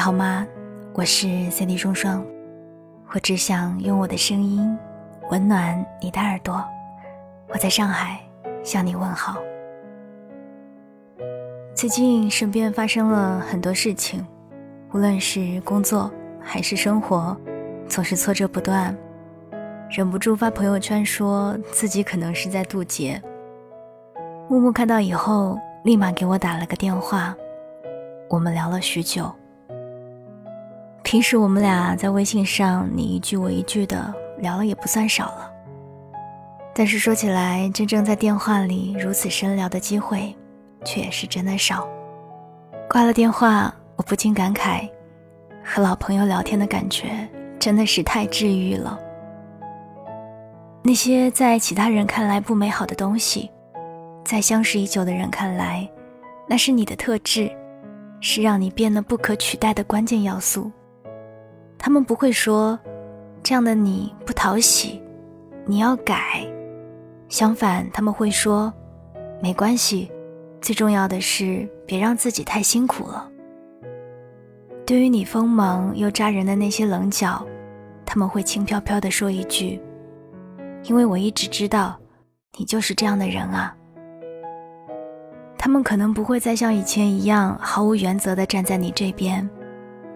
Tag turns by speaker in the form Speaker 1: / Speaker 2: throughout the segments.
Speaker 1: 好吗？我是 Cindy 双双，我只想用我的声音温暖你的耳朵。我在上海向你问好。最近身边发生了很多事情，无论是工作还是生活，总是挫折不断，忍不住发朋友圈说自己可能是在渡劫。木木看到以后，立马给我打了个电话，我们聊了许久。平时我们俩在微信上你一句我一句的聊了也不算少了，但是说起来，真正在电话里如此深聊的机会，却也是真的少。挂了电话，我不禁感慨，和老朋友聊天的感觉真的是太治愈了。那些在其他人看来不美好的东西，在相识已久的人看来，那是你的特质，是让你变得不可取代的关键要素。他们不会说，这样的你不讨喜，你要改。相反，他们会说，没关系，最重要的是别让自己太辛苦了。对于你锋芒又扎人的那些棱角，他们会轻飘飘地说一句：“因为我一直知道，你就是这样的人啊。”他们可能不会再像以前一样毫无原则地站在你这边。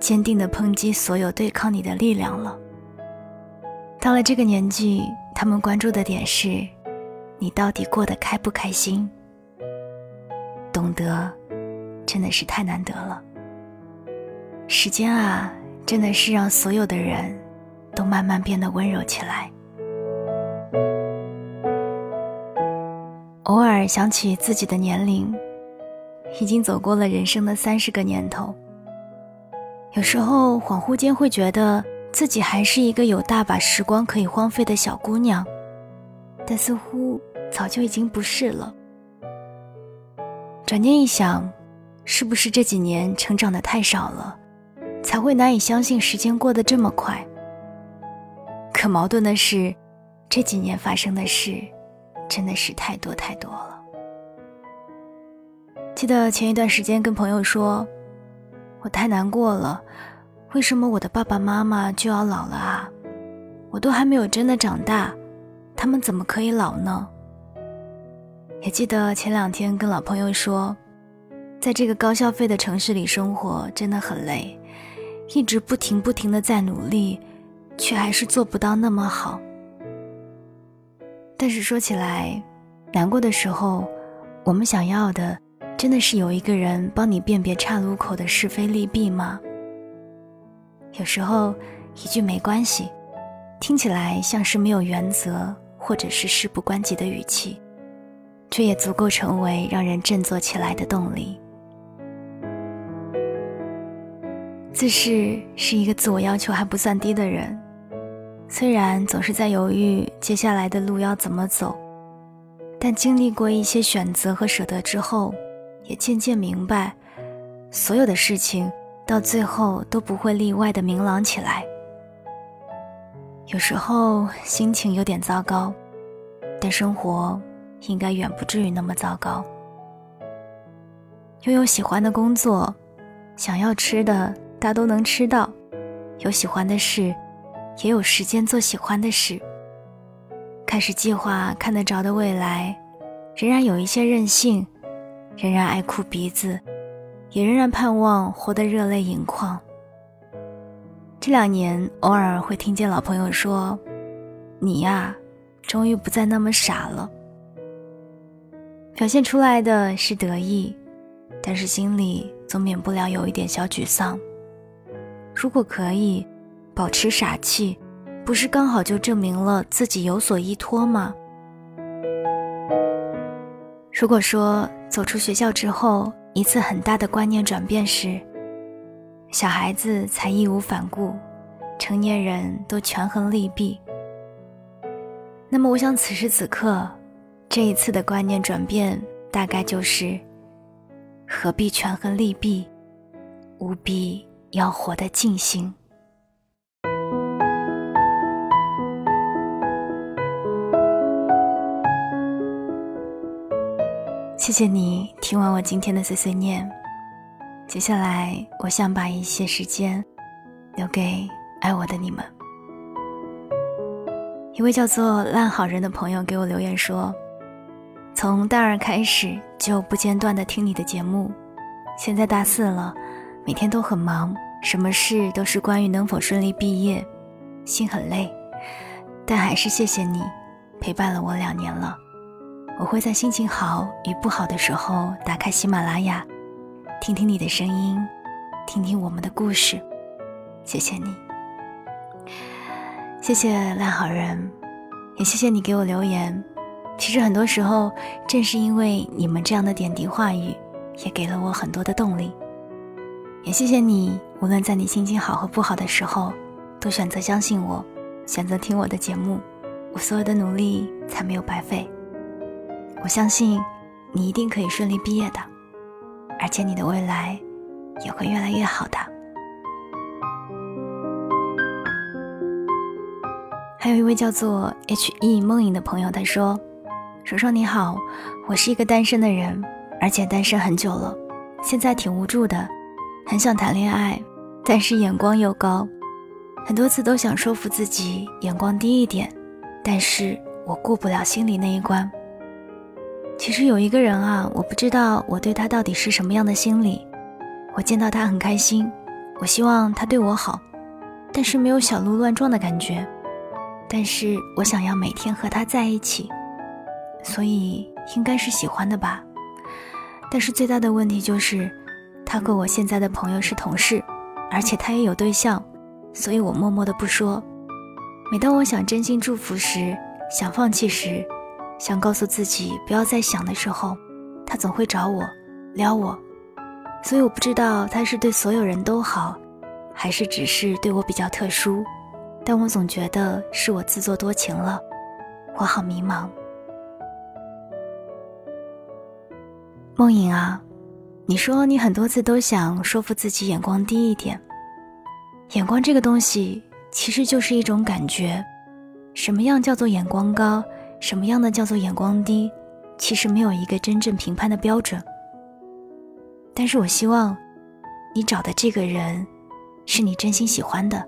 Speaker 1: 坚定地抨击所有对抗你的力量了。到了这个年纪，他们关注的点是，你到底过得开不开心。懂得，真的是太难得了。时间啊，真的是让所有的人都慢慢变得温柔起来。偶尔想起自己的年龄，已经走过了人生的三十个年头。有时候恍惚间会觉得自己还是一个有大把时光可以荒废的小姑娘，但似乎早就已经不是了。转念一想，是不是这几年成长的太少了，才会难以相信时间过得这么快？可矛盾的是，这几年发生的事，真的是太多太多了。记得前一段时间跟朋友说。我太难过了，为什么我的爸爸妈妈就要老了啊？我都还没有真的长大，他们怎么可以老呢？也记得前两天跟老朋友说，在这个高消费的城市里生活真的很累，一直不停不停的在努力，却还是做不到那么好。但是说起来，难过的时候，我们想要的。真的是有一个人帮你辨别岔路口的是非利弊吗？有时候一句没关系，听起来像是没有原则或者是事不关己的语气，却也足够成为让人振作起来的动力。自视是一个自我要求还不算低的人，虽然总是在犹豫接下来的路要怎么走，但经历过一些选择和舍得之后。也渐渐明白，所有的事情到最后都不会例外的明朗起来。有时候心情有点糟糕，但生活应该远不至于那么糟糕。拥有喜欢的工作，想要吃的大都能吃到，有喜欢的事，也有时间做喜欢的事。开始计划看得着的未来，仍然有一些任性。仍然爱哭鼻子，也仍然盼望活得热泪盈眶。这两年，偶尔会听见老朋友说：“你呀，终于不再那么傻了。”表现出来的是得意，但是心里总免不了有一点小沮丧。如果可以保持傻气，不是刚好就证明了自己有所依托吗？如果说走出学校之后一次很大的观念转变是，小孩子才义无反顾，成年人都权衡利弊，那么我想此时此刻，这一次的观念转变大概就是，何必权衡利弊，务必要活得尽兴。谢谢你听完我今天的碎碎念。接下来，我想把一些时间留给爱我的你们。一位叫做烂好人的朋友给我留言说：“从大二开始就不间断的听你的节目，现在大四了，每天都很忙，什么事都是关于能否顺利毕业，心很累，但还是谢谢你陪伴了我两年了。我会在心情好与不好的时候打开喜马拉雅，听听你的声音，听听我们的故事，谢谢你。”谢谢烂好人，也谢谢你给我留言。其实很多时候，正是因为你们这样的点滴话语，也给了我很多的动力。也谢谢你，无论在你心情好和不好的时候，都选择相信我，选择听我的节目。我所有的努力才没有白费。我相信你一定可以顺利毕业的，而且你的未来也会越来越好的。还有一位叫做 H E 梦影的朋友，他说：“手手你好，我是一个单身的人，而且单身很久了，现在挺无助的，很想谈恋爱，但是眼光又高，很多次都想说服自己眼光低一点，但是我过不了心里那一关。其实有一个人啊，我不知道我对他到底是什么样的心理，我见到他很开心，我希望他对我好，但是没有小鹿乱撞的感觉。”但是我想要每天和他在一起，所以应该是喜欢的吧。但是最大的问题就是，他和我现在的朋友是同事，而且他也有对象，所以我默默的不说。每当我想真心祝福时，想放弃时，想告诉自己不要再想的时候，他总会找我撩我。所以我不知道他是对所有人都好，还是只是对我比较特殊。但我总觉得是我自作多情了，我好迷茫。梦影啊，你说你很多次都想说服自己眼光低一点。眼光这个东西其实就是一种感觉，什么样叫做眼光高，什么样的叫做眼光低，其实没有一个真正评判的标准。但是我希望，你找的这个人，是你真心喜欢的。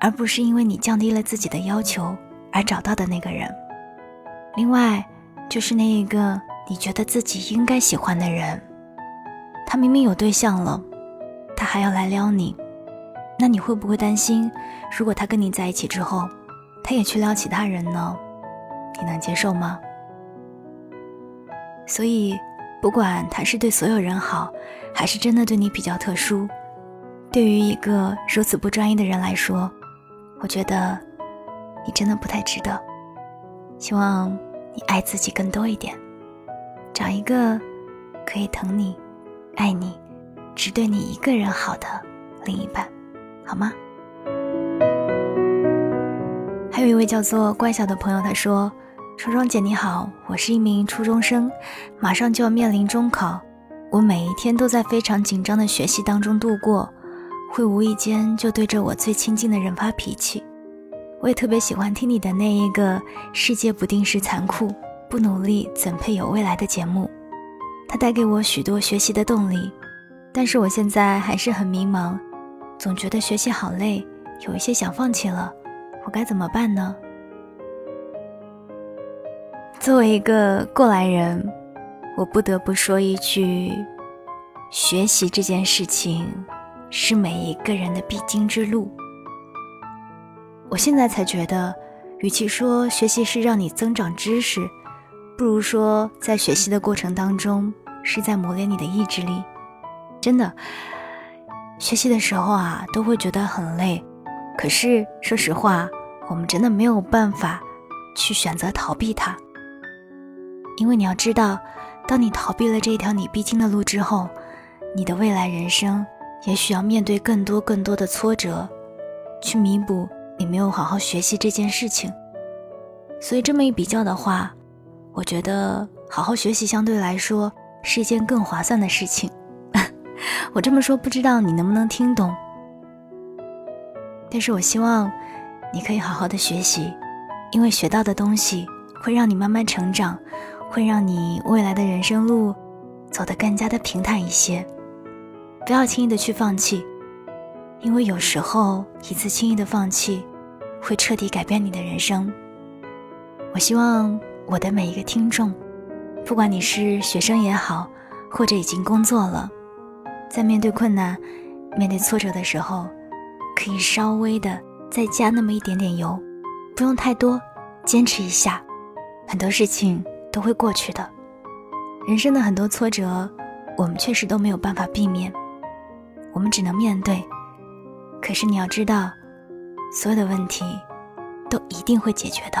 Speaker 1: 而不是因为你降低了自己的要求而找到的那个人。另外，就是那一个你觉得自己应该喜欢的人，他明明有对象了，他还要来撩你，那你会不会担心，如果他跟你在一起之后，他也去撩其他人呢？你能接受吗？所以，不管他是对所有人好，还是真的对你比较特殊，对于一个如此不专一的人来说。我觉得你真的不太值得，希望你爱自己更多一点，找一个可以疼你、爱你、只对你一个人好的另一半，好吗？有一位叫做乖小的朋友，他说：“双双姐你好，我是一名初中生，马上就要面临中考，我每一天都在非常紧张的学习当中度过。”会无意间就对着我最亲近的人发脾气，我也特别喜欢听你的那一个“世界不定时残酷，不努力怎配有未来”的节目，它带给我许多学习的动力。但是我现在还是很迷茫，总觉得学习好累，有一些想放弃了，我该怎么办呢？作为一个过来人，我不得不说一句：学习这件事情。是每一个人的必经之路。我现在才觉得，与其说学习是让你增长知识，不如说在学习的过程当中是在磨练你的意志力。真的，学习的时候啊，都会觉得很累。可是说实话，我们真的没有办法去选择逃避它，因为你要知道，当你逃避了这一条你必经的路之后，你的未来人生。也许要面对更多更多的挫折，去弥补你没有好好学习这件事情。所以这么一比较的话，我觉得好好学习相对来说是一件更划算的事情。我这么说不知道你能不能听懂，但是我希望你可以好好的学习，因为学到的东西会让你慢慢成长，会让你未来的人生路走得更加的平坦一些。不要轻易的去放弃，因为有时候一次轻易的放弃，会彻底改变你的人生。我希望我的每一个听众，不管你是学生也好，或者已经工作了，在面对困难、面对挫折的时候，可以稍微的再加那么一点点油，不用太多，坚持一下，很多事情都会过去的。人生的很多挫折，我们确实都没有办法避免。我们只能面对，可是你要知道，所有的问题都一定会解决的。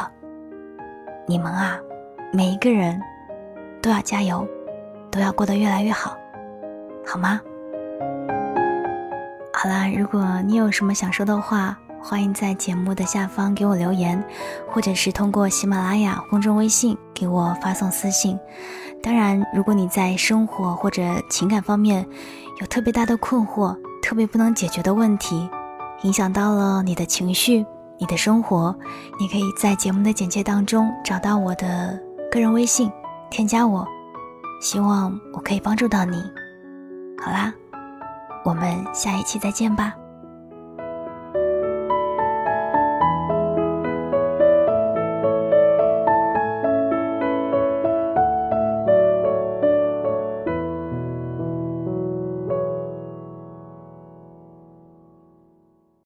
Speaker 1: 你们啊，每一个人都要加油，都要过得越来越好，好吗？好啦，如果你有什么想说的话，欢迎在节目的下方给我留言，或者是通过喜马拉雅公众微信给我发送私信。当然，如果你在生活或者情感方面有特别大的困惑、特别不能解决的问题，影响到了你的情绪、你的生活，你可以在节目的简介当中找到我的个人微信，添加我，希望我可以帮助到你。好啦，我们下一期再见吧。